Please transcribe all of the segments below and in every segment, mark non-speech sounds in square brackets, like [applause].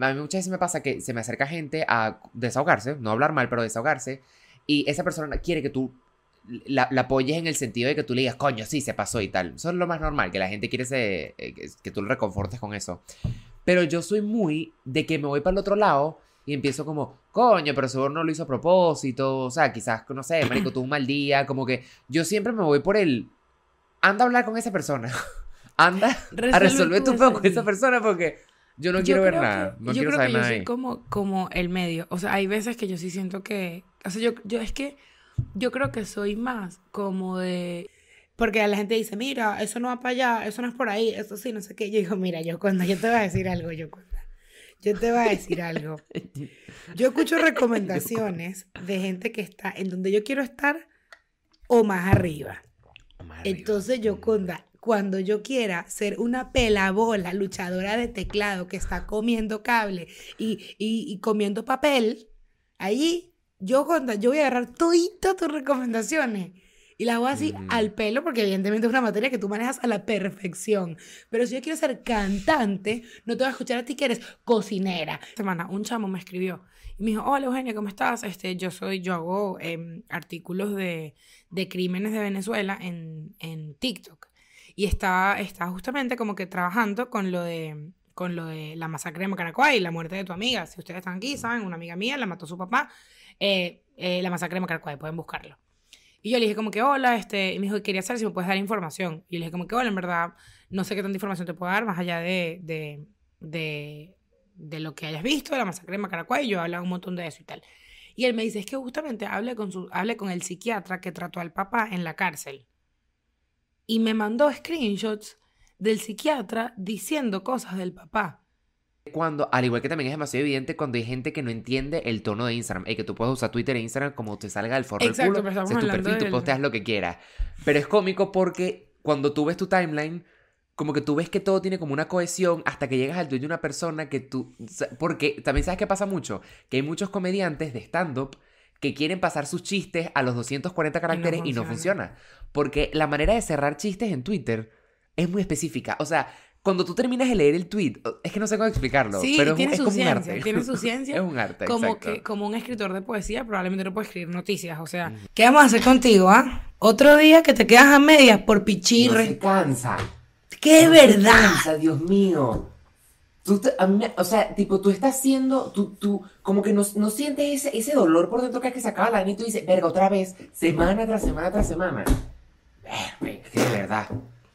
A mí muchas veces me pasa que se me acerca gente a desahogarse, no hablar mal, pero desahogarse, y esa persona quiere que tú la, la apoyes en el sentido de que tú le digas, coño, sí, se pasó y tal. Eso es lo más normal, que la gente quiere se, eh, que, tú lo reconfortes con eso. Pero yo soy muy de que me voy para el otro lado y empiezo como, coño, pero seguro no lo hizo a propósito, o sea, quizás, no sé, marico, tuvo un mal día, como que yo siempre me voy por el, anda a hablar con esa persona, [laughs] anda a resolver tu peo con esa persona porque yo no quiero ver nada, no yo quiero creo saber que yo nada soy ahí. como, como el medio. O sea, hay veces que yo sí siento que. O sea, yo, yo es que. Yo creo que soy más como de. Porque la gente dice, mira, eso no va para allá, eso no es por ahí, eso sí, no sé qué. Yo digo, mira, yo cuando yo te voy a decir algo, yo cuando. Yo te voy a decir algo. [laughs] Yo escucho recomendaciones de gente que está en donde yo quiero estar o más arriba. Entonces yo cuando, cuando yo quiera ser una pelabola luchadora de teclado que está comiendo cable y, y- y comiendo papel, ahí yo, yo voy a agarrar toditas tus recomendaciones y las voy así Ujú. al pelo porque evidentemente es una materia que tú manejas a la perfección. Pero si yo quiero ser cantante, no te voy a escuchar a ti que eres cocinera. Semana, un chamo me escribió y me dijo, hola Eugenia, ¿cómo estás? Este, yo soy, yo hago em, artículos de, de crímenes de Venezuela en, en TikTok. Y estaba, estaba justamente como que trabajando con lo de con lo de la masacre de Macaracuay, la muerte de tu amiga. Si ustedes están aquí, saben, una amiga mía la mató su papá. eh, eh, la masacre de Macaracuay, pueden buscarlo. Y yo le dije como que hola, este, y me dijo, quería saber si me puedes dar información. Y le dije como que hola, en verdad, no sé qué tanta información te puedo dar más allá de, de, de, de lo que hayas visto, de la masacre de Macaracuay. Y yo he hablado un montón de eso y tal. Y él me dice, es que justamente hablé con, su, hablé con el psiquiatra que trató al papá en la cárcel. Y me mandó screenshots del psiquiatra diciendo cosas del papá. Cuando, al igual que también es demasiado evidente cuando hay gente que no entiende el tono de Instagram. Y que tú puedes usar Twitter e Instagram como te salga del forro del culo. pero tu perfil, tú posteas lo que quieras. Pero es cómico porque cuando tú ves tu timeline, como que tú ves que todo tiene como una cohesión hasta que llegas al tuyo de una persona que tú... Porque también sabes que pasa mucho, que hay muchos comediantes de stand-up que quieren pasar sus chistes a los 240 caracteres y no funciona. funciona. Porque la manera de cerrar chistes en Twitter es muy específica. O sea, cuando tú terminas de leer el tweet, es que no sé cómo explicarlo, Sí, pero es, tiene es su como un ciencia, arte. tiene su [laughs] ciencia. es un arte, Como, exacto. que, como un escritor de poesía probablemente no puede escribir noticias. O sea, ¿qué vamos a hacer contigo, ah? Otro día que te quedas a medias por pichirre. cansa. ¡Qué verdad! cansa, Dios mío. Tú a mí o sea, tipo, tú estás haciendo, tú, tú, como que no, no sientes ese, ese dolor por dentro que es que se acaba la año y tú dices, verga, otra vez, semana tras semana tras semana. Verga, es que de verdad.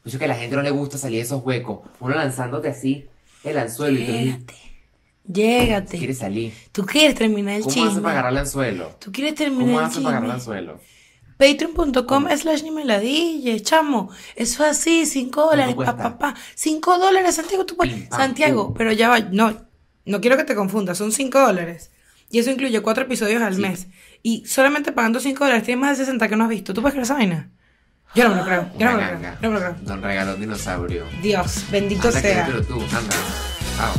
Yo que a la gente no le gusta salir de esos huecos. Uno lanzándote así el anzuelo y tú Llégate. Llégate. quieres salir. Tú quieres terminar el ¿Cómo haces chisme. para agarrar el anzuelo? Tú quieres terminar ¿Cómo el haces para agarrar el chisme. anzuelo? Patreon.com slash ni me chamo. Eso es así, 5 dólares, cuesta? pa, pa, pa. 5 dólares, Santiago, tú puedes- Santiago, pero ya va, no, no quiero que te confundas, son 5 dólares. Y eso incluye 4 episodios al Sí. mes. Y solamente pagando 5 dólares tienes más de 60 que no has visto. ¿Tú puedes creer esa vaina? Yo no me lo creo, yo no me lo creo, yo no me lo creo. Don regaló un dinosaurio. Dios, bendito Anda, sea. tú, anda. Chao.